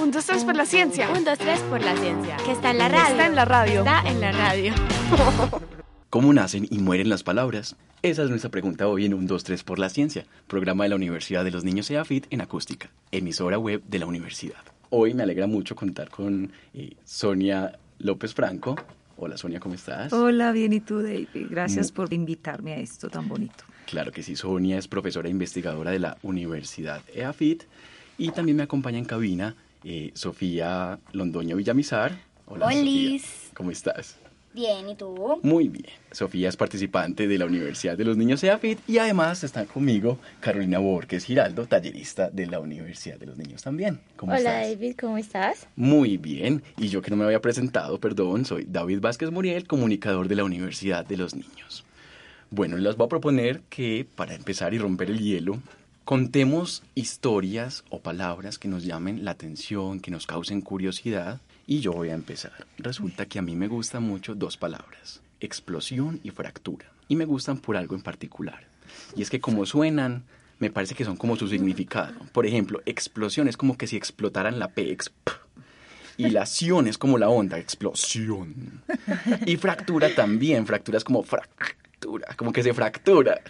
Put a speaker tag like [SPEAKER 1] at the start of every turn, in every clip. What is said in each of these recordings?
[SPEAKER 1] Un, dos, tres por la ciencia.
[SPEAKER 2] Un, dos, tres por la ciencia. Que está en la radio.
[SPEAKER 1] Está en la radio.
[SPEAKER 2] Está en la radio.
[SPEAKER 3] ¿Cómo nacen y mueren las palabras? Esa es nuestra pregunta hoy en Un 2, 3 por la Ciencia, programa de la Universidad de los Niños EAFIT en acústica, emisora web de la universidad. Hoy me alegra mucho contar con eh, Sonia López Franco. Hola Sonia, ¿cómo estás?
[SPEAKER 4] Hola, bien y tú, David. Gracias por invitarme a esto tan bonito.
[SPEAKER 3] Claro que sí, Sonia es profesora e investigadora de la Universidad EAFIT y también me acompaña en cabina eh, Sofía Londoño Villamizar. Hola, Sofía. ¿Cómo estás?
[SPEAKER 5] Bien, ¿y tú?
[SPEAKER 3] Muy bien. Sofía es participante de la Universidad de los Niños EAFIT y además está conmigo Carolina Borges Giraldo, tallerista de la Universidad de los Niños también.
[SPEAKER 5] ¿Cómo Hola David, ¿cómo estás?
[SPEAKER 3] Muy bien. Y yo que no me había presentado, perdón, soy David Vázquez Muriel, comunicador de la Universidad de los Niños. Bueno, les voy a proponer que para empezar y romper el hielo, contemos historias o palabras que nos llamen la atención, que nos causen curiosidad y yo voy a empezar. Resulta que a mí me gustan mucho dos palabras, explosión y fractura. Y me gustan por algo en particular. Y es que como suenan, me parece que son como su significado. Por ejemplo, explosión es como que si explotaran la P, y la ción es como la onda, explosión. Y fractura también, fractura es como fractura, como que se fractura.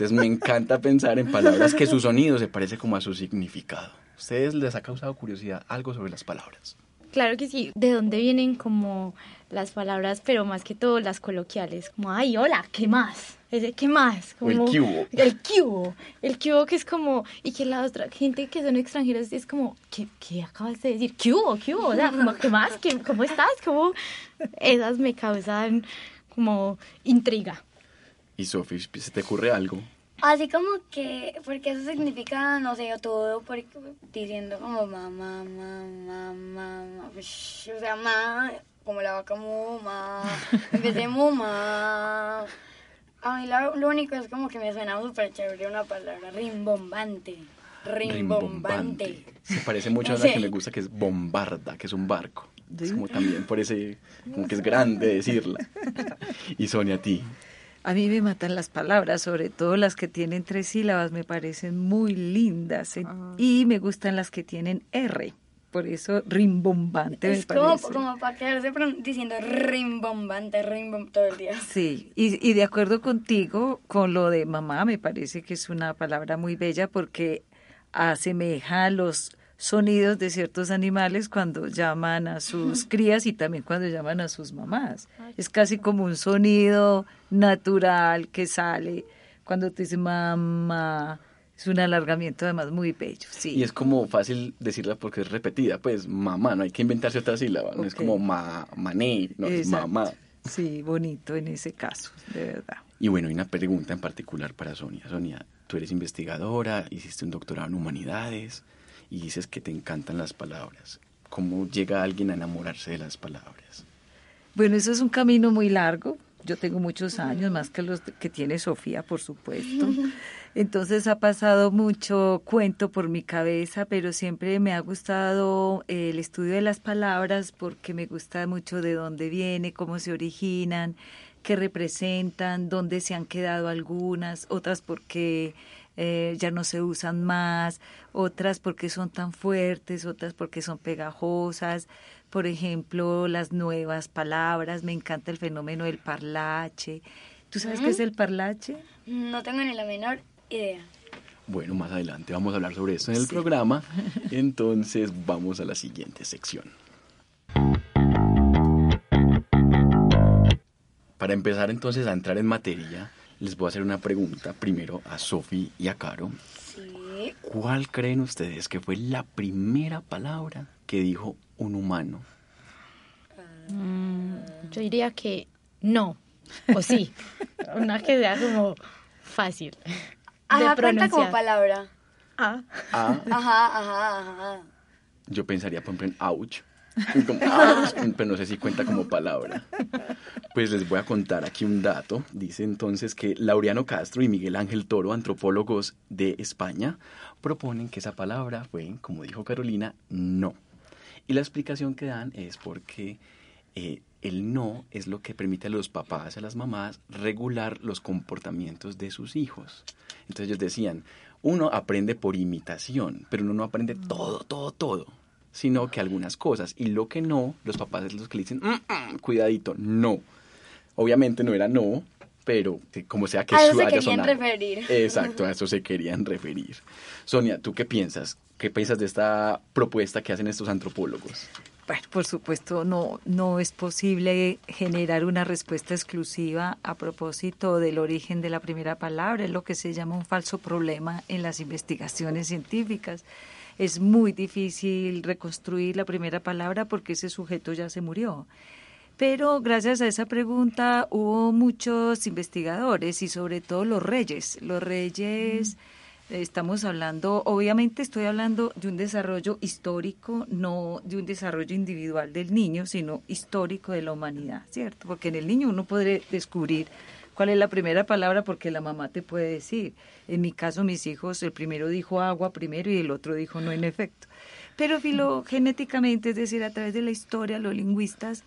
[SPEAKER 3] Entonces me encanta pensar en palabras que su sonido se parece como a su significado. ¿Ustedes les ha causado curiosidad algo sobre las palabras?
[SPEAKER 2] Claro que sí. ¿De dónde vienen como las palabras, pero más que todo las coloquiales? Como, ay, hola, ¿qué más? Ese, ¿qué más?
[SPEAKER 3] Como, el cubo.
[SPEAKER 2] El cubo. El cubo que es como, y que la otra gente que son extranjeros es como, ¿qué, qué acabas de decir? ¿Cubo? ¿Cubo? O sea, ¿qué más? ¿Qué, ¿Cómo estás? ¿Cómo? Esas me causan como intriga.
[SPEAKER 3] ¿Y Sofi, se te ocurre algo?
[SPEAKER 5] Así como que, porque eso significa, no sé, todo, porque, diciendo como mamá, mamá, mamá, o sea, mamá, como la vaca muma, empecé muma. A mí lo, único es como que me suena súper chévere una palabra, rimbombante. Rimbombante.
[SPEAKER 3] Se parece mucho a la que me gusta, que es bombarda, que es un barco. Es como también por ese, como que es grande decirla. Y Sonia, a ti.
[SPEAKER 4] A mí me matan las palabras, sobre todo las que tienen tres sílabas, me parecen muy lindas. Ah. Y me gustan las que tienen R. Por eso rimbombante
[SPEAKER 5] es como, como, para quedarse diciendo rimbombante, rimbombante todo el día.
[SPEAKER 4] Sí, y, y de acuerdo contigo, con lo de mamá, me parece que es una palabra muy bella porque asemeja a los sonidos de ciertos animales cuando llaman a sus crías y también cuando llaman a sus mamás. Es casi como un sonido natural que sale cuando te dice mamá. Es un alargamiento además muy bello, sí.
[SPEAKER 3] Y es como fácil decirla porque es repetida, pues mamá, no hay que inventarse otra sílaba, no es como ma, mané, no es mamá.
[SPEAKER 4] Sí, bonito en ese caso, de verdad.
[SPEAKER 3] Y bueno, hay una pregunta en particular para Sonia. Sonia, tú eres investigadora, hiciste un doctorado en humanidades, y dices que te encantan las palabras. ¿Cómo llega alguien a enamorarse de las palabras?
[SPEAKER 4] Bueno, eso es un camino muy largo. Yo tengo muchos años, más que los que tiene Sofía, por supuesto. Entonces ha pasado mucho cuento por mi cabeza, pero siempre me ha gustado el estudio de las palabras porque me gusta mucho de dónde viene, cómo se originan, qué representan, dónde se han quedado algunas, otras porque eh, ya no se usan más, otras porque son tan fuertes, otras porque son pegajosas, por ejemplo, las nuevas palabras, me encanta el fenómeno del parlache. ¿Tú sabes qué es el parlache?
[SPEAKER 5] No tengo ni la menor idea.
[SPEAKER 3] Bueno, más adelante vamos a hablar sobre esto en el programa, entonces vamos a la siguiente sección. Para empezar entonces a entrar en materia, les voy a hacer una pregunta primero a Sofi y a Caro.
[SPEAKER 5] Sí.
[SPEAKER 3] ¿Cuál creen ustedes que fue la primera palabra que dijo un humano?
[SPEAKER 2] Mm, yo diría que no, o sí. Una que sea como fácil.
[SPEAKER 5] De cuenta como palabra.
[SPEAKER 2] Ah.
[SPEAKER 3] A,
[SPEAKER 5] Ajá, ajá, ajá.
[SPEAKER 3] yo pensaría, por ejemplo, en ouch. Como, ouch, pero no sé si cuenta como palabra. Pues les voy a contar aquí un dato. Dice entonces que Laureano Castro y Miguel Ángel Toro, antropólogos de España, proponen que esa palabra fue, como dijo Carolina, no. Y la explicación que dan es porque eh, el no es lo que permite a los papás, a las mamás, regular los comportamientos de sus hijos. Entonces ellos decían, uno aprende por imitación, pero uno no aprende todo, todo, todo, sino que algunas cosas. Y lo que no, los papás es los que le dicen, "Mm, mm, cuidadito, no. Obviamente no era no, pero como sea que
[SPEAKER 5] A eso
[SPEAKER 3] su-
[SPEAKER 5] se
[SPEAKER 3] haya
[SPEAKER 5] querían
[SPEAKER 3] sonado.
[SPEAKER 5] referir.
[SPEAKER 3] Exacto, a eso se querían referir. Sonia, ¿tú qué piensas? ¿Qué piensas de esta propuesta que hacen estos antropólogos?
[SPEAKER 4] Bueno, por supuesto, no, no es posible generar una respuesta exclusiva a propósito del origen de la primera palabra. Es lo que se llama un falso problema en las investigaciones científicas. Es muy difícil reconstruir la primera palabra porque ese sujeto ya se murió. Pero gracias a esa pregunta hubo muchos investigadores y sobre todo los reyes. Los reyes, estamos hablando, obviamente estoy hablando de un desarrollo histórico, no de un desarrollo individual del niño, sino histórico de la humanidad, ¿cierto? Porque en el niño uno puede descubrir cuál es la primera palabra porque la mamá te puede decir. En mi caso, mis hijos, el primero dijo agua primero y el otro dijo no en efecto. Pero filogenéticamente, es decir, a través de la historia, los lingüistas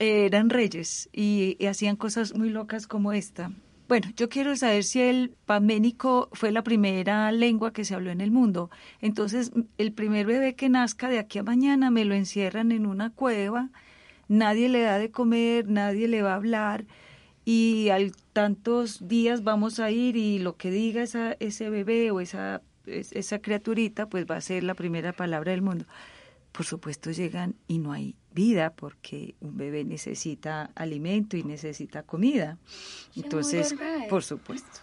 [SPEAKER 4] eran reyes y, hacían cosas muy locas como esta. Bueno, yo quiero saber si el paménico fue la primera lengua que se habló en el mundo. Entonces, el primer bebé que nazca de aquí a mañana me lo encierran en una cueva, nadie le da de comer, nadie le va a hablar y al tantos días vamos a ir y lo que diga esa, ese bebé o esa, es- esa criaturita, pues va a ser la primera palabra del mundo. Por supuesto llegan y no hay vida porque un bebé necesita alimento y necesita comida. Entonces,
[SPEAKER 5] bebé.
[SPEAKER 4] por supuesto.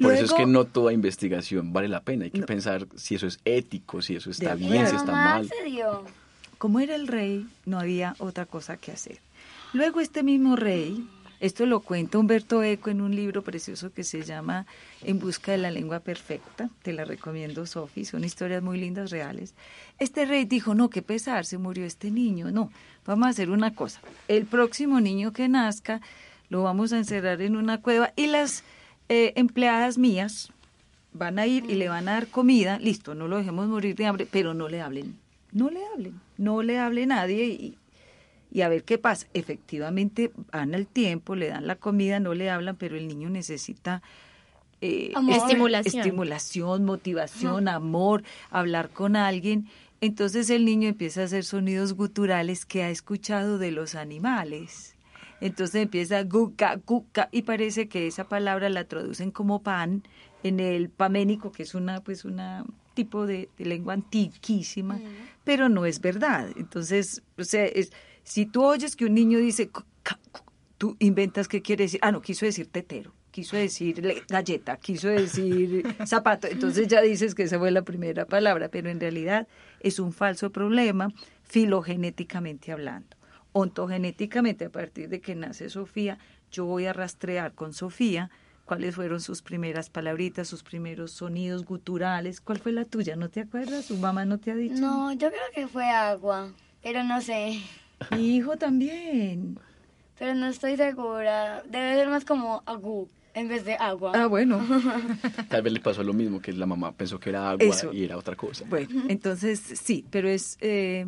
[SPEAKER 3] Por eso es que no toda investigación vale la pena. Hay que
[SPEAKER 4] No.
[SPEAKER 3] pensar si eso es ético, si eso está bien, si está mal.
[SPEAKER 4] Como era el rey, no había otra cosa que hacer. Luego este mismo rey, esto lo cuenta Humberto Eco en un libro precioso que se llama En busca de la lengua perfecta, te la recomiendo Sofi, son historias muy lindas, reales. Este rey dijo, no, qué pesar, se murió este niño, no, vamos a hacer una cosa, el próximo niño que nazca lo vamos a encerrar en una cueva y las eh, empleadas mías van a ir y le van a dar comida, listo, no lo dejemos morir de hambre, pero no le hablen, no le hablen, no le hable nadie y, y a ver qué pasa. Efectivamente, van al tiempo, le dan la comida, no le hablan, pero el niño necesita eh.
[SPEAKER 2] Estimulación.
[SPEAKER 4] estimulación, motivación, amor, hablar con alguien. Entonces el niño empieza a hacer sonidos guturales que ha escuchado de los animales. Entonces empieza guca, guca, y parece que esa palabra la traducen como pan en el paménico, que es una, pues, una tipo de, de lengua antiquísima, pero no es verdad. Entonces, o sea, es, si tú oyes que un niño dice, tú inventas qué quiere decir. Ah, no, quiso decir tetero, quiso decir le- galleta, quiso decir zapato. Entonces ya dices que esa fue la primera palabra, pero en realidad es un falso problema filogenéticamente hablando. Ontogenéticamente, a partir de que nace Sofía, yo voy a rastrear con Sofía cuáles fueron sus primeras palabritas, sus primeros sonidos guturales. ¿Cuál fue la tuya? ¿No te acuerdas? ¿Su mamá no te ha dicho?
[SPEAKER 5] No, yo creo que fue agua, pero no sé.
[SPEAKER 4] Mi hijo también.
[SPEAKER 5] Pero no estoy segura. Debe ser más como agú en vez de agua.
[SPEAKER 4] Ah, bueno.
[SPEAKER 3] Tal vez le pasó lo mismo, que la mamá pensó que era agua
[SPEAKER 4] Eso.
[SPEAKER 3] y era otra cosa.
[SPEAKER 4] Bueno, entonces sí, pero es eh,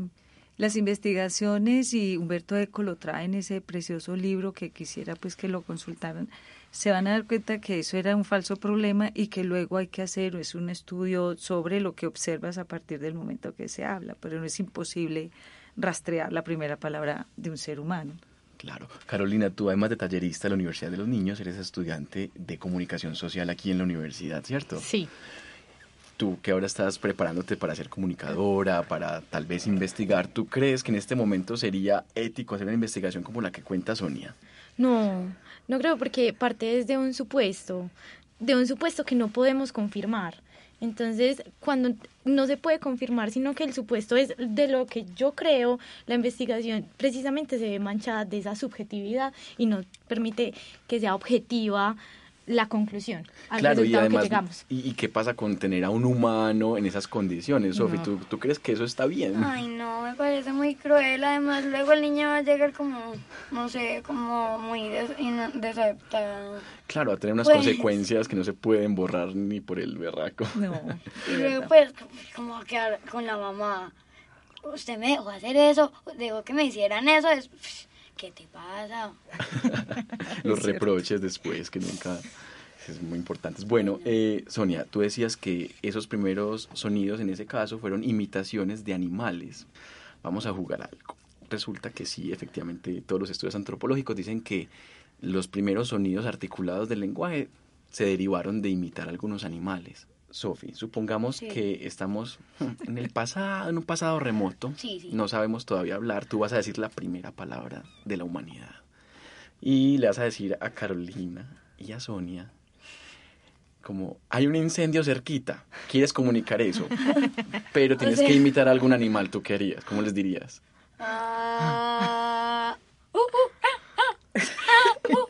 [SPEAKER 4] las investigaciones y Humberto Eco lo trae en ese precioso libro que quisiera pues que lo consultaran. Se van a dar cuenta que eso era un falso problema y que luego hay que hacer es un estudio sobre lo que observas a partir del momento que se habla, pero no es imposible rastrear la primera palabra de un ser humano.
[SPEAKER 3] Claro. Carolina, tú además de tallerista de la Universidad de los Niños, eres estudiante de comunicación social aquí en la universidad, ¿cierto?
[SPEAKER 2] Sí.
[SPEAKER 3] Tú que ahora estás preparándote para ser comunicadora, para tal vez investigar, ¿tú crees que en este momento sería ético hacer una investigación como la que cuenta Sonia?
[SPEAKER 2] No, no creo porque parte desde un supuesto, de un supuesto que no podemos confirmar. Entonces, cuando no se puede confirmar, sino que el supuesto es de lo que yo creo, la investigación precisamente se ve manchada de esa subjetividad y no permite que sea objetiva la conclusión, al
[SPEAKER 3] Claro, y además,
[SPEAKER 2] que llegamos.
[SPEAKER 3] ¿y, y qué pasa con tener a un humano en esas condiciones, Sofi? ¿Tú, ¿Tú crees que eso está bien?
[SPEAKER 5] Ay, no, me parece muy cruel. Además, luego el niño va a llegar como, no sé, como muy des desadaptado.
[SPEAKER 3] Claro, a tener unas
[SPEAKER 5] Pues-
[SPEAKER 3] consecuencias que no se pueden borrar ni por el berraco.
[SPEAKER 4] No.
[SPEAKER 5] Y luego, pues, como a quedar con la mamá. Usted me dejó hacer eso, dejó que me hicieran eso. Es, ¿Qué te pasa?
[SPEAKER 3] Los reproches después, que nunca es muy importante. Bueno, eh, Sonia, tú decías que esos primeros sonidos en ese caso fueron imitaciones de animales. Vamos a jugar algo. Resulta que sí, efectivamente, todos los estudios antropológicos dicen que los primeros sonidos articulados del lenguaje se derivaron de imitar algunos animales. Sofi, supongamos
[SPEAKER 5] Sí.
[SPEAKER 3] que estamos en el pasado, en un pasado remoto.
[SPEAKER 5] Sí, sí.
[SPEAKER 3] No sabemos todavía hablar. Tú vas a decir la primera palabra de la humanidad. Y le vas a decir a Carolina y a Sonia como hay un incendio cerquita, quieres comunicar eso, pero tienes
[SPEAKER 5] sea-
[SPEAKER 3] que imitar a algún animal, ¿tú qué harías? ¿Cómo les dirías?
[SPEAKER 5] Ah, uh, uh, ah, ah, ah, uh, uh.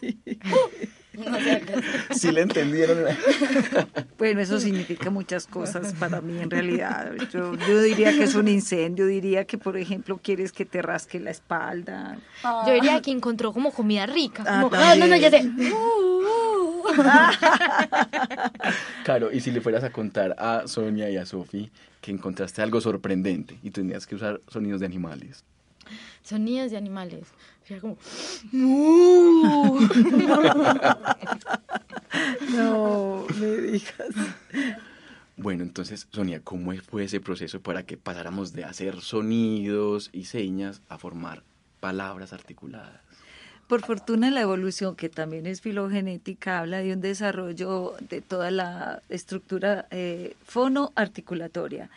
[SPEAKER 5] No sé, algo así.
[SPEAKER 3] Si le entendieron.
[SPEAKER 4] Bueno, eso significa muchas cosas para mí en realidad. Yo, yo diría que es un incendio, diría que, por ejemplo, quieres que te rasque la espalda.
[SPEAKER 2] Yo diría que encontró como comida rica.
[SPEAKER 4] Ah,
[SPEAKER 2] como,
[SPEAKER 5] Ah, no, no, ya sé.
[SPEAKER 3] Claro, y si le fueras a contar a Sonia y a Sofi que encontraste algo sorprendente y tenías que usar sonidos de animales.
[SPEAKER 2] Sonidos de animales. Como,
[SPEAKER 4] No, me digas.
[SPEAKER 3] Bueno, entonces, Sonia, ¿cómo fue ese proceso para que pasáramos de hacer sonidos y señas a formar palabras articuladas?
[SPEAKER 4] Por fortuna la evolución, que también es filogenética, habla de un desarrollo de toda la estructura eh, fonoarticulatoria.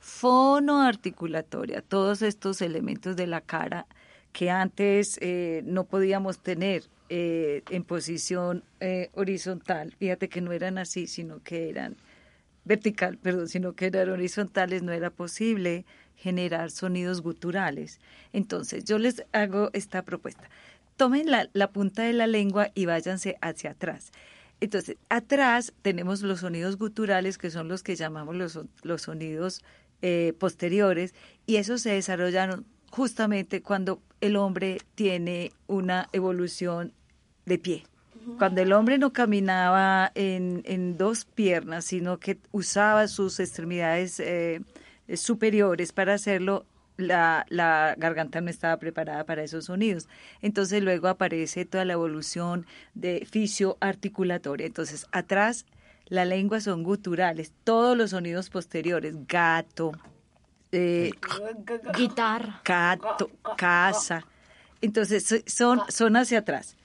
[SPEAKER 4] Fonoarticulatoria, todos estos elementos de la cara que antes eh, no podíamos tener eh, en posición eh, horizontal. Fíjate que no eran así, sino que eran vertical, perdón, sino que eran horizontales, no era posible generar sonidos guturales. Entonces, yo les hago esta propuesta. Tomen la, punta de la lengua y váyanse hacia atrás. Entonces, atrás tenemos los sonidos guturales, que son los que llamamos los, los sonidos posteriores, y esos se desarrollaron justamente cuando el hombre tiene una evolución de pie. Cuando el hombre no caminaba en, en dos piernas, sino que usaba sus extremidades eh, superiores para hacerlo, la, la garganta no estaba preparada para esos sonidos. Entonces luego aparece toda la evolución de fisio-articulatoria. Entonces atrás la lengua son guturales, todos los sonidos posteriores, gato, eh,
[SPEAKER 2] guitarra.
[SPEAKER 4] gato, casa. Entonces so- son, son hacia atrás.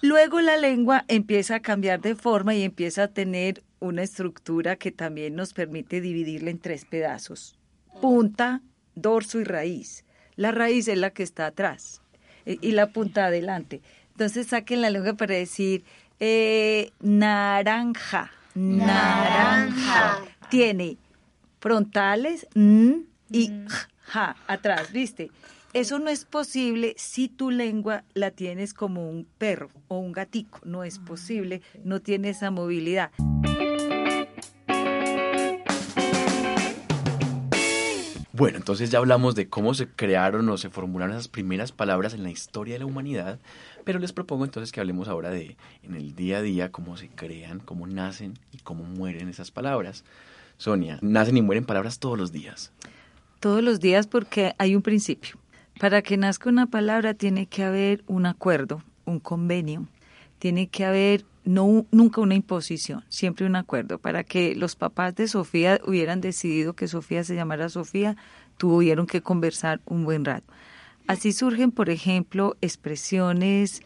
[SPEAKER 4] Luego la lengua empieza a cambiar de forma y empieza a tener una estructura que también nos permite dividirla en tres pedazos. Punta, dorso y raíz. La raíz es la que está atrás eh, y la punta adelante. Entonces saquen la lengua para decir eh, naranja. Naranja. Tiene frontales n y ja atrás, ¿viste? Eso no es posible si tu lengua la tienes como un perro o un gatico. No es posible, no tiene esa movilidad.
[SPEAKER 3] Bueno, entonces ya hablamos de cómo se crearon o se formularon esas primeras palabras en la historia de la humanidad, pero les propongo entonces que hablemos ahora de en el día a día cómo se crean, cómo nacen y cómo mueren esas palabras. Sonia, nacen y mueren palabras todos los días.
[SPEAKER 4] Todos los días porque hay un principio. Para que nazca una palabra tiene que haber un acuerdo, un convenio. Tiene que haber no nunca una imposición, siempre un acuerdo. Para que los papás de Sofía hubieran decidido que Sofía se llamara Sofía, tuvieron que conversar un buen rato. Así surgen, por ejemplo, expresiones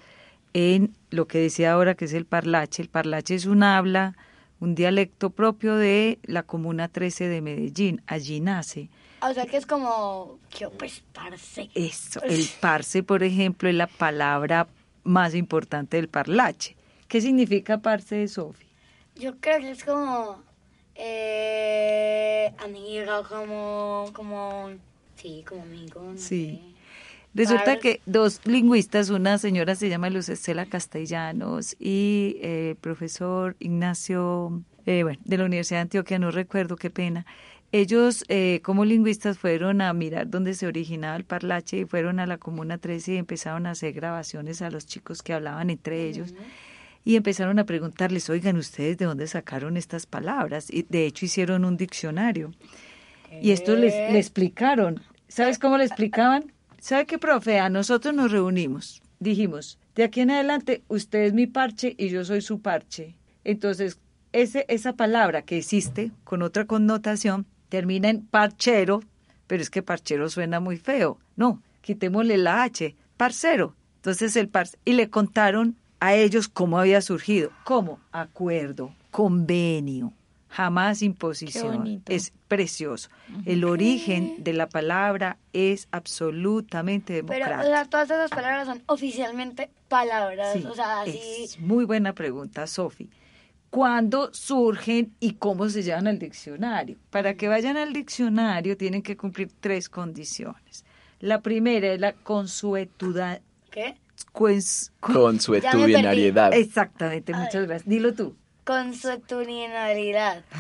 [SPEAKER 4] en lo que decía ahora que es el parlache. El parlache es un habla, un dialecto propio de la Comuna 13 de Medellín. Allí nace.
[SPEAKER 5] O sea que es como, yo pues, parce.
[SPEAKER 4] Eso, el parce, por ejemplo, es la palabra más importante del parlache. ¿Qué significa parce, Sofi?
[SPEAKER 5] Yo creo que es como, eh, amiga, como, como, sí, como amigo. no
[SPEAKER 4] Sí.
[SPEAKER 5] sé.
[SPEAKER 4] Resulta que dos lingüistas, una señora se llama Luz Estela Castellanos y eh, el profesor Ignacio, eh, bueno, de la Universidad de Antioquia, no recuerdo qué pena. Ellos, eh, como lingüistas, fueron a mirar dónde se originaba el parlache y fueron a la Comuna 13 y empezaron a hacer grabaciones a los chicos que hablaban entre ellos. Y empezaron a preguntarles, oigan, ¿ustedes de dónde sacaron estas palabras? Y de hecho hicieron un diccionario. Y esto les, le explicaron. ¿Sabes cómo le explicaban? ¿Sabe qué, profe? A nosotros nos reunimos. Dijimos, de aquí en adelante, usted es mi parche y yo soy su parche. Entonces, ese, esa palabra que existe con otra connotación termina en parchero, pero es que parchero suena muy feo. No, quitémosle la H, parcero. Entonces el par y le contaron a ellos cómo había surgido. ¿Cómo? Acuerdo, convenio, jamás imposición.
[SPEAKER 2] bonito.
[SPEAKER 4] Es precioso. El origen de la palabra es absolutamente
[SPEAKER 5] Pero, o
[SPEAKER 4] democrático.
[SPEAKER 5] sea, todas esas palabras son oficialmente palabras.
[SPEAKER 4] Sí,
[SPEAKER 5] o sea, así.
[SPEAKER 4] es muy buena pregunta, Sofi. ¿Cuándo surgen y cómo se llevan al diccionario? Para que vayan al diccionario tienen que cumplir tres condiciones. La primera es la consuetudad.
[SPEAKER 5] ¿Qué?
[SPEAKER 3] Consuetudinariedad.
[SPEAKER 4] Exactamente, muchas gracias. Dilo tú.
[SPEAKER 5] Consuetudinariedad.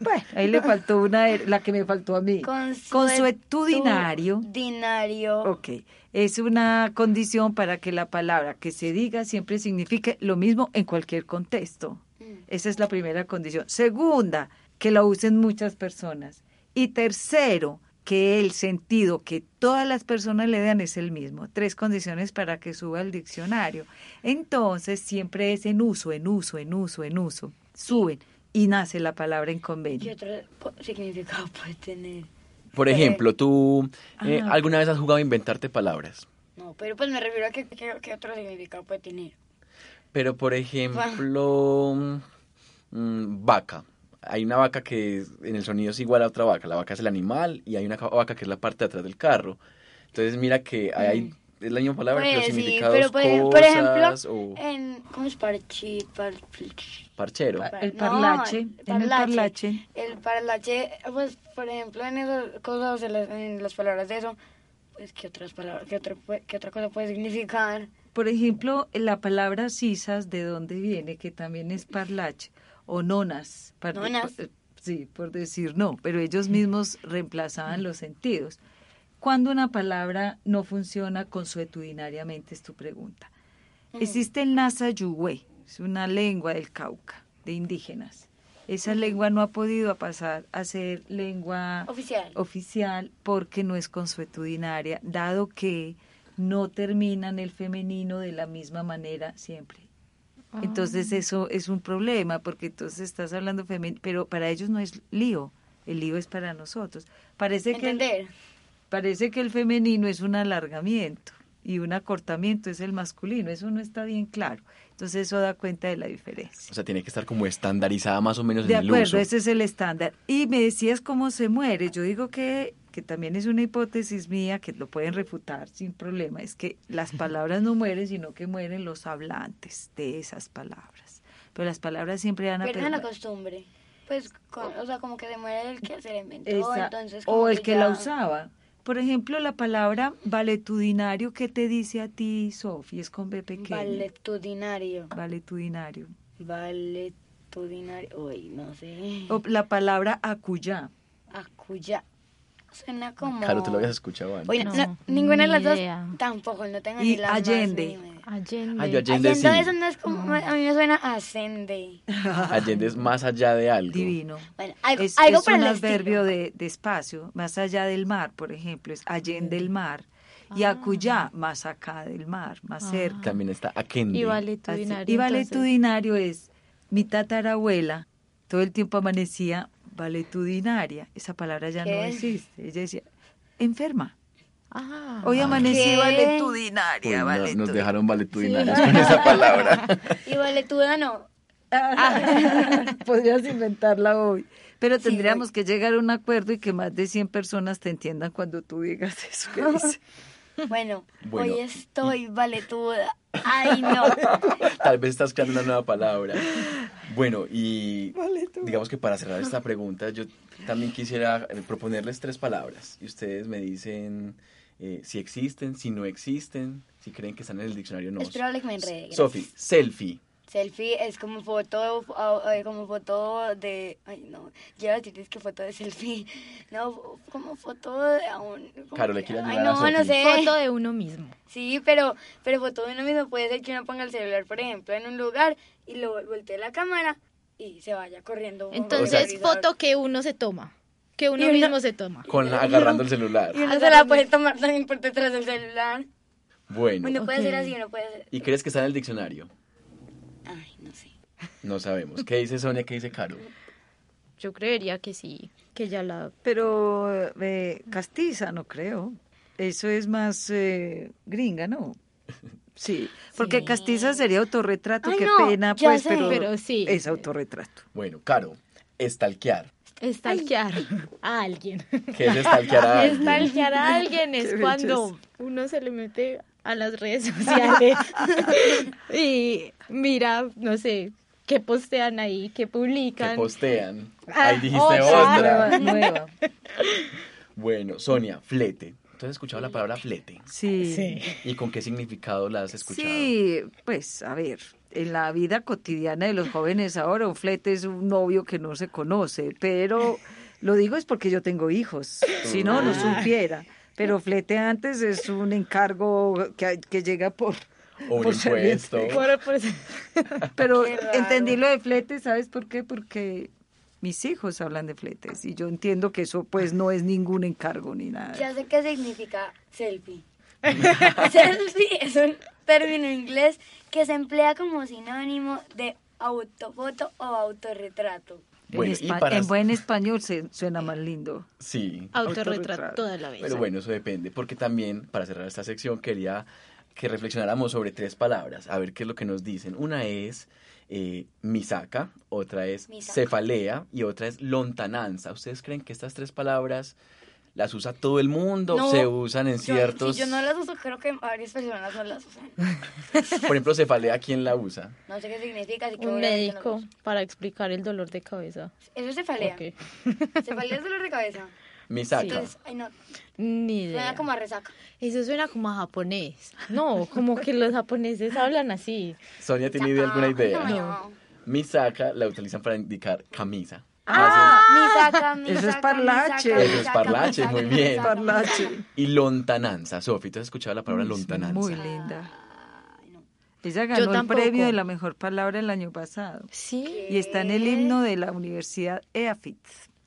[SPEAKER 4] Bueno, ahí le faltó una, la que me faltó a mí. Consuetudinario.
[SPEAKER 5] Dinario.
[SPEAKER 4] Ok, es una condición para que la palabra que se diga siempre signifique lo mismo en cualquier contexto. Esa es la primera condición. Segunda, que la usen muchas personas. Y tercero, que el sentido que todas las personas le dan es el mismo. Tres condiciones para que suba el diccionario. Entonces, siempre es en uso, en uso, en uso, en uso. Suben y nace la palabra en
[SPEAKER 5] ¿Qué
[SPEAKER 4] convenio.
[SPEAKER 5] otro po- significado puede tener?
[SPEAKER 3] Por ejemplo, tú eh, alguna vez has jugado a inventarte palabras.
[SPEAKER 5] No, pero pues me refiero a que, que- que otro significado puede tener.
[SPEAKER 3] Pero, por ejemplo, mm, vaca. Hay una vaca que en el sonido es igual a otra vaca. La vaca es el animal y hay una ca- vaca que es la parte de atrás del carro. Entonces, mira que hay, hay- es la misma palabra, pero
[SPEAKER 5] Mm. Pues sí,
[SPEAKER 3] significados
[SPEAKER 5] pero por, ej- por
[SPEAKER 3] cosas
[SPEAKER 5] ejemplo,
[SPEAKER 3] o
[SPEAKER 5] en, ¿cómo es parchit? Par,
[SPEAKER 3] parchero.
[SPEAKER 4] Pa- El
[SPEAKER 5] no,
[SPEAKER 4] parlache, en el parlache.
[SPEAKER 5] El parlache, pues, por ejemplo, en esas cosas, en las, en las palabras de eso, pues, ¿qué otras palabras, qué, otro, pue- qué otra cosa puede significar?
[SPEAKER 4] Por ejemplo, la palabra sisas, ¿de dónde viene? Que también es parlache. O nonas. par-
[SPEAKER 5] Nonas.
[SPEAKER 4] pa- sí, por decir no, pero ellos mismos reemplazaban los sentidos. ¿Cuándo una palabra no funciona consuetudinariamente? Es tu pregunta. Existe el Nasa Yuhue, es una lengua del Cauca, de indígenas. Esa lengua no ha podido pasar a ser lengua
[SPEAKER 5] Oficial.
[SPEAKER 4] oficial porque no es consuetudinaria, dado que no terminan el femenino de la misma manera siempre. Entonces eso es un problema porque entonces estás hablando femenino, pero para ellos no es lío, el lío es para nosotros. Parece que el,
[SPEAKER 5] Entender.
[SPEAKER 4] parece que el femenino es un alargamiento y un acortamiento es el masculino, eso no está bien claro. Entonces eso da cuenta de la diferencia.
[SPEAKER 3] O sea, tiene que estar como estandarizada más o menos
[SPEAKER 4] De
[SPEAKER 3] en el
[SPEAKER 4] acuerdo,
[SPEAKER 3] uso.
[SPEAKER 4] ese es el estándar. Y me decías cómo se muere. Yo digo que, que también es una hipótesis mía que lo pueden refutar sin problema. Es que las palabras no mueren, sino que mueren los hablantes de esas palabras. Pero las palabras siempre van a
[SPEAKER 5] Pierden la costumbre. Pues, con- o sea, como que se muere el que se la inventó,
[SPEAKER 4] Esa-
[SPEAKER 5] entonces... como
[SPEAKER 4] o el que la
[SPEAKER 5] ya-
[SPEAKER 4] usaba. Por ejemplo, la palabra valetudinario, ¿qué te dice a ti, Sofi? Es con B pequeño.
[SPEAKER 5] Valetudinario.
[SPEAKER 4] Valetudinario.
[SPEAKER 5] Valetudinario. Uy, no sé.
[SPEAKER 4] O la palabra acuyá.
[SPEAKER 5] Acuya. Suena como...
[SPEAKER 3] Claro, tú lo habías escuchado antes.
[SPEAKER 5] Oye,
[SPEAKER 2] No,
[SPEAKER 5] no, ninguna de las dos tampoco, no tengo
[SPEAKER 4] Y
[SPEAKER 5] ni la más
[SPEAKER 4] Allende.
[SPEAKER 2] Allende.
[SPEAKER 3] Ah, yo Allende sí.
[SPEAKER 5] Allende, eso no es como... A mí me suena ascende.
[SPEAKER 3] Allende es más allá de algo.
[SPEAKER 4] Divino.
[SPEAKER 5] Bueno, algo,
[SPEAKER 4] es,
[SPEAKER 5] algo
[SPEAKER 4] es
[SPEAKER 5] por
[SPEAKER 4] un
[SPEAKER 5] el
[SPEAKER 4] adverbio de, de espacio, más allá del mar, por ejemplo, es allende el mar. Y acuyá, más acá del mar, más cerca.
[SPEAKER 3] También está Akende.
[SPEAKER 2] Y
[SPEAKER 4] Así-
[SPEAKER 2] valetudinario.
[SPEAKER 4] Y
[SPEAKER 2] entonces.
[SPEAKER 4] valetudinario es, mi tatarabuela todo el tiempo amanecía valetudinaria. Esa palabra ya no existe. Ella decía, enferma.
[SPEAKER 2] Ah.
[SPEAKER 4] Hoy amanecí
[SPEAKER 5] ¿Qué?
[SPEAKER 4] valetudinaria.
[SPEAKER 3] Uy, no, nos
[SPEAKER 4] valetudinaria".
[SPEAKER 3] dejaron valetudinarios con esa palabra.
[SPEAKER 5] Y valetudano.
[SPEAKER 4] Podrías inventarla hoy. Pero
[SPEAKER 5] Sí,
[SPEAKER 4] tendríamos que llegar a un acuerdo y que más de 100 personas te entiendan cuando tú digas eso que dice.
[SPEAKER 5] Bueno,
[SPEAKER 3] Bueno,
[SPEAKER 5] hoy estoy valetuda. Ay, no.
[SPEAKER 3] Tal vez estás creando una nueva palabra. Bueno, y digamos que para cerrar esta pregunta, yo también quisiera eh, proponerles tres palabras y ustedes me dicen eh, si existen, si no existen, si creen que están en el diccionario o no.
[SPEAKER 5] Es probable que me enrede. gracias.
[SPEAKER 3] Sofi, selfie.
[SPEAKER 5] Selfie es como foto, eh, como foto de, ay no, ya decir es que foto de selfie, no, como foto de a un, como
[SPEAKER 3] Claro, le quiero
[SPEAKER 5] ay
[SPEAKER 3] a
[SPEAKER 5] no, no sé,
[SPEAKER 2] Foto de uno mismo.
[SPEAKER 5] sí, pero, pero foto de uno mismo puede ser que uno ponga el celular, por ejemplo, en un lugar y lo voltee la cámara y se vaya corriendo.
[SPEAKER 2] Entonces, foto que uno se toma. Que uno mismo se toma.
[SPEAKER 3] Con la- agarrando el celular.
[SPEAKER 5] Y uno se la puede tomar también por detrás del celular.
[SPEAKER 3] Bueno.
[SPEAKER 5] Uno puede así, uno puede ser,
[SPEAKER 3] ¿Y crees que está en el diccionario?
[SPEAKER 5] Ay, no sé.
[SPEAKER 3] No sabemos. ¿Qué dice Sonia? ¿Qué dice Caro?
[SPEAKER 2] Yo creería que sí, que ya la...
[SPEAKER 4] Pero eh, castiza, no creo. Eso es más eh, gringa, ¿no? Sí, porque
[SPEAKER 2] Sí.
[SPEAKER 4] castiza sería autorretrato,
[SPEAKER 5] Ay,
[SPEAKER 4] qué
[SPEAKER 5] no,
[SPEAKER 4] pena,
[SPEAKER 5] ya
[SPEAKER 4] pues,
[SPEAKER 5] sé.
[SPEAKER 4] pero,
[SPEAKER 2] Pero sí.
[SPEAKER 4] es autorretrato.
[SPEAKER 3] Bueno, Caro, estalquear.
[SPEAKER 2] Estalquear a alguien.
[SPEAKER 3] ¿Qué es estalquear a alguien?
[SPEAKER 2] Estalquear a alguien es cuando uno se le mete a las redes sociales y mira, no sé, qué postean ahí, qué
[SPEAKER 3] Que
[SPEAKER 2] publican.
[SPEAKER 3] postean.
[SPEAKER 2] Ah,
[SPEAKER 3] Ahí dijiste
[SPEAKER 2] otra.
[SPEAKER 3] otra.
[SPEAKER 4] Nueva, nueva.
[SPEAKER 3] Bueno, Sonia, flete. ¿Tú has escuchado la palabra flete?
[SPEAKER 4] Sí.
[SPEAKER 2] Sí.
[SPEAKER 3] ¿Y con qué significado la has escuchado?
[SPEAKER 4] Sí, pues a ver, en la vida cotidiana de los jóvenes ahora un flete es un novio que no se conoce, pero lo digo es porque yo tengo hijos, si no, no supiera. Pero flete antes es un encargo que, que llega por...
[SPEAKER 3] O un
[SPEAKER 4] por
[SPEAKER 3] impuesto.
[SPEAKER 4] serviente.
[SPEAKER 2] Por- por-
[SPEAKER 4] Pero entendí lo de flete, ¿sabes por qué? Porque mis hijos hablan de fletes y yo entiendo que eso pues no es ningún encargo ni nada.
[SPEAKER 5] Ya sé qué significa selfie. selfie es un término inglés que se emplea como sinónimo de autofoto o autorretrato.
[SPEAKER 3] Bueno,
[SPEAKER 4] en,
[SPEAKER 3] y
[SPEAKER 4] espa-
[SPEAKER 3] para-
[SPEAKER 4] en buen español se, suena más lindo.
[SPEAKER 3] Sí.
[SPEAKER 2] Autorretrato
[SPEAKER 4] Autorretrato.
[SPEAKER 2] toda la vez.
[SPEAKER 3] Pero bueno, eso depende, porque también, para cerrar esta sección, quería que reflexionáramos sobre tres palabras, a ver qué es lo que nos dicen. Una es eh, misaca, otra es
[SPEAKER 5] Misaca.
[SPEAKER 3] cefalea y otra es lontananza. ¿Ustedes creen que estas tres palabras las usa todo el mundo?
[SPEAKER 5] No,
[SPEAKER 3] ¿Se usan en
[SPEAKER 5] Yo-
[SPEAKER 3] ciertos...?
[SPEAKER 5] si yo no las uso, creo que varias personas no las usan.
[SPEAKER 3] Por ejemplo, cefalea, ¿quién la usa?
[SPEAKER 5] No sé qué significa, así que
[SPEAKER 2] Un
[SPEAKER 5] no
[SPEAKER 2] médico
[SPEAKER 5] uso.
[SPEAKER 2] para explicar el dolor de cabeza.
[SPEAKER 5] Eso se falea.
[SPEAKER 2] Ok.
[SPEAKER 5] Se falea el dolor de cabeza.
[SPEAKER 3] Misaca.
[SPEAKER 5] Entonces, ay no,
[SPEAKER 2] Ni idea.
[SPEAKER 5] suena como a resaca.
[SPEAKER 2] Eso suena como a japonés. No, como que los japoneses hablan así.
[SPEAKER 3] Sonia, ¿tiene idea, alguna idea?
[SPEAKER 5] No, no.
[SPEAKER 3] Misaca la utilizan para indicar camisa.
[SPEAKER 5] Ah, mi saca, mi
[SPEAKER 4] Eso es parlache.
[SPEAKER 3] Eso es parlache,
[SPEAKER 5] saca,
[SPEAKER 3] muy bien.
[SPEAKER 4] Parlache.
[SPEAKER 3] Y lontananza. Sofi, ¿tú has escuchado la palabra
[SPEAKER 4] Es
[SPEAKER 3] lontananza?
[SPEAKER 4] Muy linda. Ella ganó el premio de la mejor palabra el año pasado.
[SPEAKER 2] Sí.
[SPEAKER 4] Y está en el himno de la Universidad EAFIT.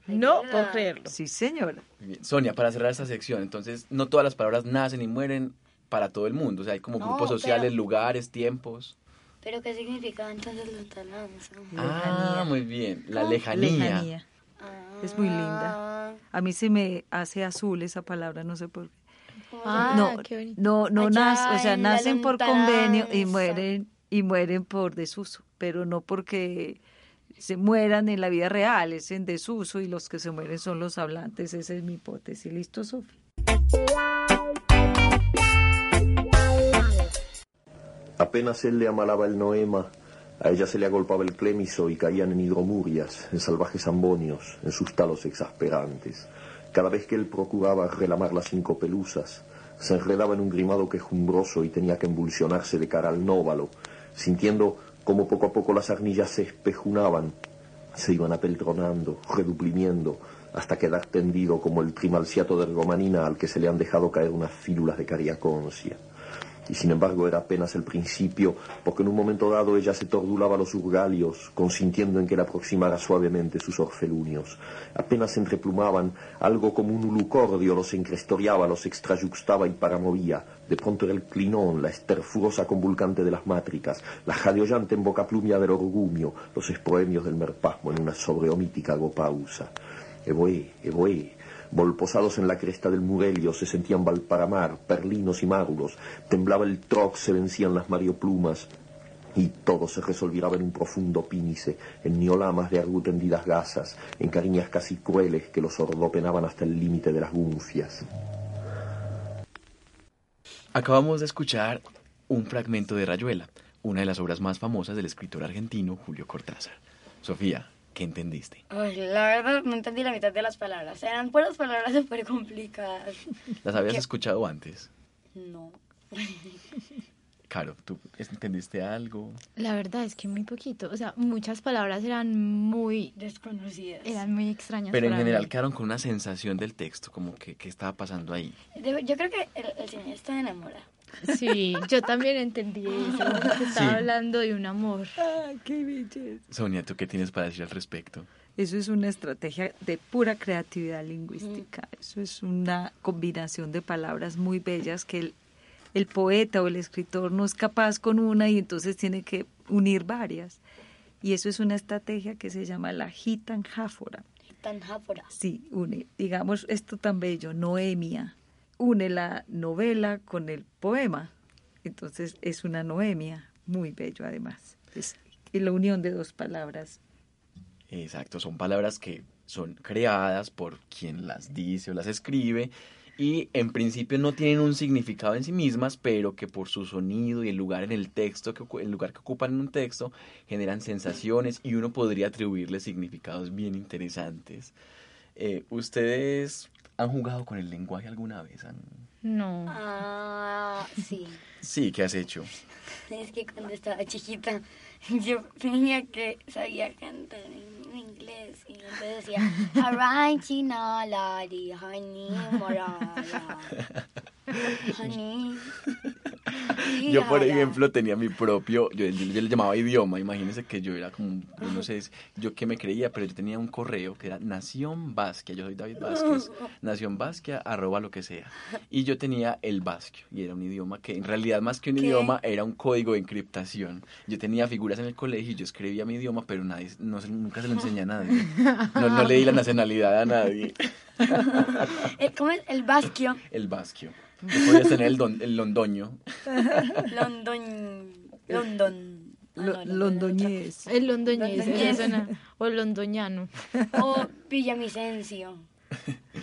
[SPEAKER 2] No puedo creerlo.
[SPEAKER 4] Sí, señora.
[SPEAKER 3] Bien. Sonia, para cerrar esta sección, entonces, no todas las palabras nacen y mueren para todo el mundo. O sea, hay como
[SPEAKER 5] No,
[SPEAKER 3] grupos sociales,
[SPEAKER 5] pero-
[SPEAKER 3] lugares, tiempos.
[SPEAKER 5] Pero ¿qué significa entonces lontananza?
[SPEAKER 3] Ah, muy bien. La lejanía.
[SPEAKER 4] Lejanía. Es muy linda.
[SPEAKER 5] Ah,
[SPEAKER 4] A mí se me hace azul esa palabra, no sé por qué.
[SPEAKER 5] ¿cómo se
[SPEAKER 2] Ah,
[SPEAKER 5] llama?
[SPEAKER 4] no,
[SPEAKER 2] qué bonito.
[SPEAKER 4] no, no
[SPEAKER 5] Allá
[SPEAKER 4] o sea, nacen por convenio y mueren y mueren por desuso, pero no porque se mueran en la vida real, es en desuso y los que se mueren son los hablantes, esa es mi hipótesis. ¿Listo, Sofía?
[SPEAKER 6] Apenas él le amalaba el noema, a ella se le agolpaba el clémiso y caían en hidromurias, en salvajes ambonios, en sus talos exasperantes. Cada vez que él procuraba relamar las cinco pelusas, se enredaba en un grimado quejumbroso y tenía que embulsionarse de cara al nóvalo, sintiendo como poco a poco las arnillas se espejunaban, se iban apeltronando, reduplimiendo, hasta quedar tendido como el trimalciato de ergomanina al que se le han dejado caer unas fílulas de cariaconcia. Y sin embargo era apenas el principio, porque en un momento dado ella se tordulaba los urgalios, consintiendo en que le aproximara suavemente sus orfelunios. Apenas se entreplumaban, algo como un ulucordio los encrestoriaba, los extrayuxtaba y paramovía. De pronto era el clinón, la esterfurosa convulcante de las mátricas, la jadeollante embocaplumia del orgumio, los esproemios del merpasmo en una sobreomítica gopausa. Evoé, evoé, Volposados en la cresta del Murelio se sentían Valparamar, Perlinos y Márulos, temblaba el troc, se vencían las marioplumas, y todo se resolviraba en un profundo pínice, en niolamas de argu tendidas gasas, en cariñas casi crueles que los ordopenaban hasta el límite de las gunfias.
[SPEAKER 3] Acabamos de escuchar un fragmento de Rayuela, una de las obras más famosas del escritor argentino Julio Cortázar. Sofía, ¿Qué entendiste?
[SPEAKER 5] Ay, la verdad no entendí la mitad de las palabras. Eran puras palabras súper complicadas.
[SPEAKER 3] ¿Las habías
[SPEAKER 5] ¿Qué?
[SPEAKER 3] escuchado antes?
[SPEAKER 5] No.
[SPEAKER 3] Caro, ¿tú entendiste algo?
[SPEAKER 2] La verdad es que muy poquito. O sea, muchas palabras eran muy,
[SPEAKER 5] Desconocidas.
[SPEAKER 2] eran muy extrañas.
[SPEAKER 3] Pero en general
[SPEAKER 2] mí.
[SPEAKER 3] quedaron con una sensación del texto, como que qué estaba pasando ahí.
[SPEAKER 5] Yo creo que el, el señor está enamorado.
[SPEAKER 2] Sí, yo también entendí eso. que Estaba
[SPEAKER 3] Sí.
[SPEAKER 2] hablando de un amor.
[SPEAKER 4] Ah, qué belleza.
[SPEAKER 3] Sonia, ¿tú qué tienes para decir al respecto?
[SPEAKER 4] Eso es una estrategia de pura creatividad lingüística. Eso es una combinación de palabras muy bellas que el, el poeta o el escritor no es capaz con una y entonces tiene que unir varias. Y eso es una estrategia que se llama la gitanjáfora.
[SPEAKER 5] Tan jáfora.
[SPEAKER 4] Sí, une, digamos, esto tan bello, Noemia, une la novela con el poema. Entonces es una Noemia, muy bello además. Es la unión de dos palabras.
[SPEAKER 3] Exacto, son palabras que son creadas por quien las dice o las escribe y en principio no tienen un significado en sí mismas, pero que por su sonido y el lugar en el texto, que, el lugar que ocupan en un texto, generan sensaciones y uno podría atribuirle significados bien interesantes. Eh, ¿Ustedes han jugado con el lenguaje alguna vez? ¿Han-
[SPEAKER 2] No.
[SPEAKER 5] Ah, sí.
[SPEAKER 3] Sí, ¿qué has hecho?
[SPEAKER 5] Es que cuando estaba chiquita, yo tenía que sabía cantar en inglés y entonces decía Alright, China, Lari, Honey, Honey.
[SPEAKER 3] Yo, por ejemplo, tenía mi propio, yo, yo- yo le llamaba idioma, imagínense que yo era como, yo no sé, yo qué me creía, pero yo tenía un correo que era Nación Vasquia, yo soy David Vázquez, Nación Vasquia, arroba lo que sea. Y yo tenía el vasquio, y era un idioma que en realidad más que un
[SPEAKER 5] ¿Qué?
[SPEAKER 3] idioma era un código de encriptación. Yo tenía figuras en el colegio y yo escribía mi idioma, pero nadie, no, se- nunca se lo enseñé a nadie. No, no le di la nacionalidad a nadie.
[SPEAKER 5] ¿Cómo es? El vasquio.
[SPEAKER 3] El vasquio. Tú podías tener el, don- el londoño.
[SPEAKER 5] London. London. Ah, no,
[SPEAKER 4] londoñés.
[SPEAKER 2] El londoñés,
[SPEAKER 5] Londoñés.
[SPEAKER 2] suena. O el londoñano.
[SPEAKER 5] O Villamicencio.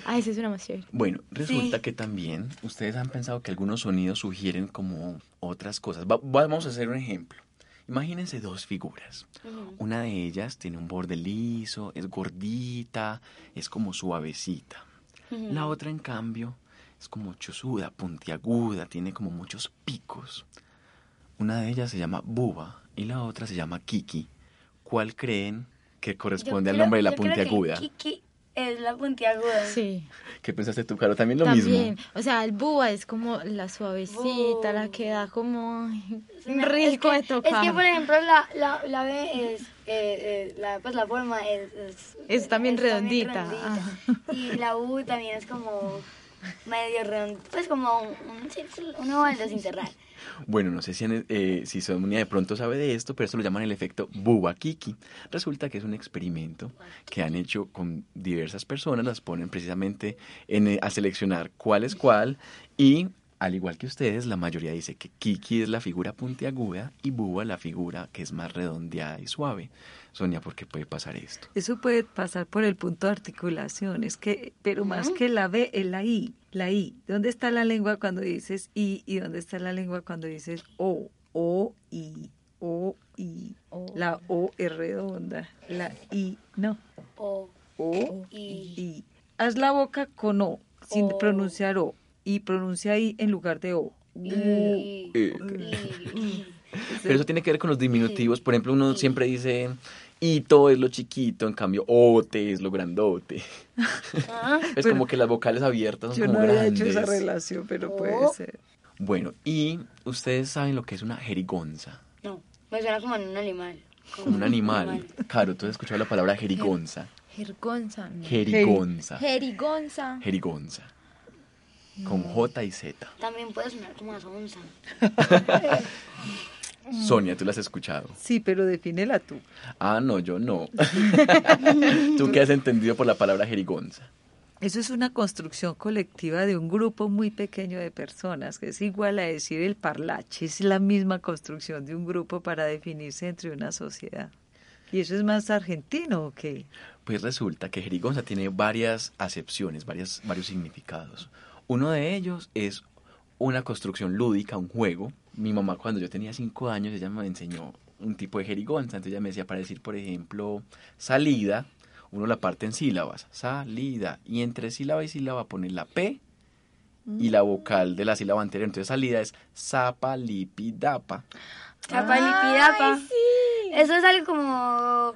[SPEAKER 2] Ah, ese suena más chévere.
[SPEAKER 3] Bueno, resulta
[SPEAKER 5] Sí.
[SPEAKER 3] que también ustedes han pensado que algunos sonidos sugieren como otras cosas. Va- vamos a hacer un ejemplo. Imagínense dos figuras. Una de ellas tiene un borde liso, es gordita, es como suavecita. La otra, en cambio, es como chuzuda, puntiaguda, tiene como muchos picos. Una de ellas se llama Buba y la otra se llama Kiki. ¿Cuál creen que corresponde
[SPEAKER 5] Yo
[SPEAKER 3] al
[SPEAKER 5] creo-
[SPEAKER 3] nombre de la puntiaguda?
[SPEAKER 5] Kiki es la puntiaguda.
[SPEAKER 2] Sí.
[SPEAKER 3] ¿Qué pensaste tú, Caro? También lo
[SPEAKER 2] También.
[SPEAKER 3] mismo.
[SPEAKER 2] O sea, el búa es como la suavecita, la que da como rico
[SPEAKER 5] es
[SPEAKER 2] de tocar.
[SPEAKER 5] Es que, por ejemplo, la, la, la B es, eh, eh, la, pues la forma es... Es,
[SPEAKER 2] Es también redondita,
[SPEAKER 5] redondita. Y la U también es como medio redondita, pues como un, un círculo, cerrar.
[SPEAKER 3] Bueno, no sé si, eh, si Sonia de pronto sabe de esto, pero esto lo llaman el efecto Buba-Kiki. Resulta que es un experimento que han hecho con diversas personas, las ponen precisamente en, eh, a seleccionar cuál es cuál y al igual que ustedes, la mayoría dice que Kiki es la figura puntiaguda y Buba la figura que es más redondeada y suave. Sonia, ¿por qué puede pasar esto?
[SPEAKER 4] Eso puede pasar por el punto de articulación, es que, pero más que la B es la I, la I. ¿Dónde está la lengua cuando dices I y dónde está la lengua cuando dices O? O, I, O, I.
[SPEAKER 2] O.
[SPEAKER 4] La O es redonda, la I no.
[SPEAKER 5] O,
[SPEAKER 4] O,
[SPEAKER 5] I.
[SPEAKER 4] I. Haz la boca con O, sin
[SPEAKER 5] O.
[SPEAKER 4] pronunciar O, y pronuncia I en lugar de O.
[SPEAKER 5] I, I.
[SPEAKER 3] Pero eso tiene que ver con los diminutivos. Por ejemplo, uno siempre dice Ito es lo chiquito, en cambio Ote es lo grandote.
[SPEAKER 5] Ah,
[SPEAKER 3] Es
[SPEAKER 4] Pero-
[SPEAKER 3] como que las vocales abiertas son
[SPEAKER 4] Yo
[SPEAKER 3] como
[SPEAKER 4] no había
[SPEAKER 3] grandes.
[SPEAKER 4] hecho esa relación, pero puede
[SPEAKER 5] O.
[SPEAKER 4] ser.
[SPEAKER 3] Bueno, y ustedes saben lo que es una jerigonza,
[SPEAKER 5] No, me suena como en un animal.
[SPEAKER 3] como un animal. Claro, tú has escuchado la palabra jerigonza.
[SPEAKER 2] Jergonza. no.
[SPEAKER 3] Jerigonza.
[SPEAKER 2] Jerigonza.
[SPEAKER 3] Jerigonza. Con J y Z.
[SPEAKER 5] También puede sonar como una sonza.
[SPEAKER 3] Sonia, tú la has escuchado.
[SPEAKER 4] Sí, pero defínela tú.
[SPEAKER 3] Ah, no, yo no. ¿Tú qué has entendido por la palabra jerigonza?
[SPEAKER 4] Eso es una construcción colectiva de un grupo muy pequeño de personas, que es igual a decir el parlache, es la misma construcción de un grupo para definirse entre una sociedad. ¿Y eso es más argentino o qué?
[SPEAKER 3] Pues resulta que jerigonza tiene varias acepciones, varias, varios significados. Uno de ellos es una construcción lúdica, un juego. Mi mamá cuando yo tenía cinco años, ella me enseñó un tipo de jerigonza. Entonces ella me decía para decir, por ejemplo, salida, uno la parte en sílabas, salida, y entre sílaba y sílaba pone la P y la vocal de la sílaba anterior. Entonces salida es zapalipidapa.
[SPEAKER 5] Chapalipidapa.
[SPEAKER 2] Ay, sí.
[SPEAKER 5] Eso es algo como,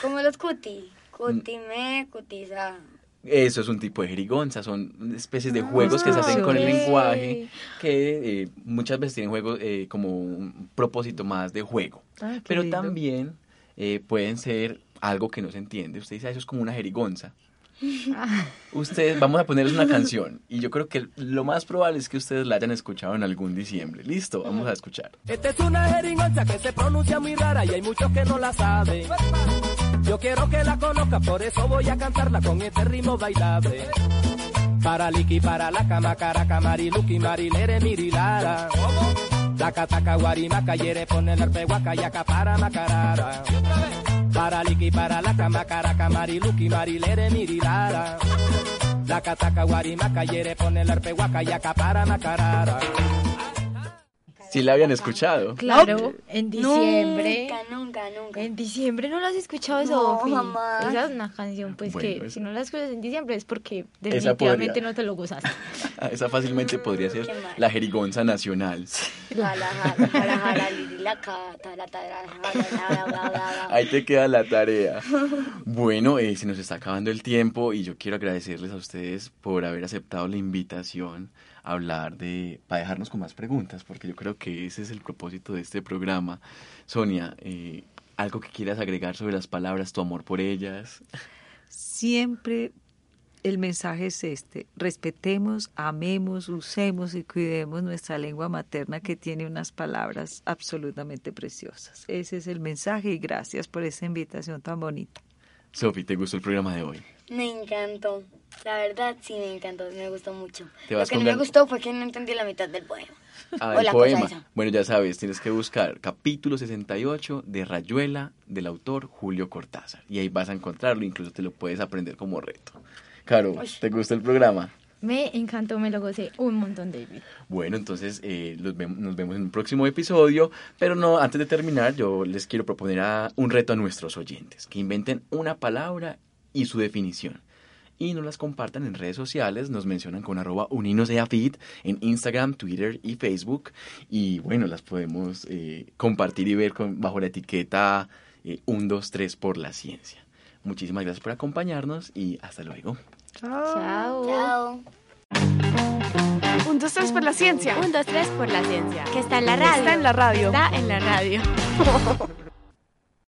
[SPEAKER 5] como los cuti. Cutime, cutiza.
[SPEAKER 3] Eso es un tipo de jerigonza, son especies de juegos que se hacen con el lenguaje, que eh, muchas veces tienen juegos eh, como un propósito más de juego.
[SPEAKER 4] Ah,
[SPEAKER 3] Pero
[SPEAKER 4] lindo.
[SPEAKER 3] también eh, pueden ser algo que no se entiende. Usted dice, "Ah, eso es como una jerigonza. Ustedes, vamos a ponerles una canción. Y yo creo que lo más probable es que ustedes la hayan escuchado en algún diciembre. Listo, vamos a escuchar.
[SPEAKER 7] Esta es una jeringonza que se pronuncia muy rara y hay muchos que no la saben. Yo quiero que la conozca, por eso voy a cantarla con este ritmo bailable. Para Liki, para la cama, caraca, mariluki, marilere, mirilara. Taca, taca, guarimaca, yere, pone el arpe, guaca, yaca, para macarara. Para Liki, para la cama, caraca, mariluki, marilere, mirilara. Taca, taca, guarimaca, yere, pone el arpe, guaca, yaca, para macarara.
[SPEAKER 3] Si la habían escuchado.
[SPEAKER 2] Claro, en diciembre.
[SPEAKER 5] Nunca, nunca, nunca.
[SPEAKER 2] En diciembre no la has escuchado,
[SPEAKER 5] No,
[SPEAKER 2] Sofi.
[SPEAKER 5] jamás.
[SPEAKER 2] Esa es una canción, pues
[SPEAKER 3] Bueno,
[SPEAKER 2] que
[SPEAKER 3] es-
[SPEAKER 2] si no la escuchas en diciembre es porque
[SPEAKER 3] Esa
[SPEAKER 2] definitivamente
[SPEAKER 3] podría.
[SPEAKER 2] no te lo gozaste.
[SPEAKER 3] Esa fácilmente podría ser la jerigonza nacional. Ahí te queda la tarea. Bueno, eh, se nos está acabando el tiempo y yo quiero agradecerles a ustedes por haber aceptado la invitación hablar de, para dejarnos con más preguntas, porque yo creo que ese es el propósito de este programa. Sonia, eh, algo que quieras agregar sobre las palabras, tu amor por ellas.
[SPEAKER 4] Siempre el mensaje es este, respetemos, amemos, usemos y cuidemos nuestra lengua materna que tiene unas palabras absolutamente preciosas. Ese es el mensaje y gracias por esa invitación tan bonita.
[SPEAKER 3] Sofi, ¿te gustó el programa de hoy?
[SPEAKER 5] Me encantó. La verdad, sí, me encantó. Me gustó mucho.
[SPEAKER 3] Te
[SPEAKER 5] Lo que no me gustó fue que no entendí la mitad del poema.
[SPEAKER 3] Ah,
[SPEAKER 5] O
[SPEAKER 3] el
[SPEAKER 5] la cosa
[SPEAKER 3] poema.
[SPEAKER 5] esa.
[SPEAKER 3] Bueno, ya sabes, tienes que buscar capítulo 68 de Rayuela del autor Julio Cortázar. Y ahí vas a encontrarlo, incluso te lo puedes aprender como reto. Caro, ¿te gusta el programa?
[SPEAKER 2] Me encantó, me lo gocé un montón, David.
[SPEAKER 3] Bueno, entonces eh, los vemos- nos vemos en un próximo episodio, pero no, antes de terminar yo les quiero proponer a- un reto a nuestros oyentes, que inventen una palabra y su definición. Y nos las compartan en redes sociales, nos mencionan con arroba uninoseafit en Instagram, Twitter y Facebook. Y bueno, las podemos eh, compartir y ver con, bajo la etiqueta eh, 123 por la ciencia. Muchísimas gracias por acompañarnos y hasta luego.
[SPEAKER 2] Chao.
[SPEAKER 5] Chao.
[SPEAKER 1] Un, dos, tres por la ciencia.
[SPEAKER 8] Un, dos, tres por la ciencia.
[SPEAKER 2] Que está en la radio.
[SPEAKER 1] Está en la radio.
[SPEAKER 8] Está en la radio.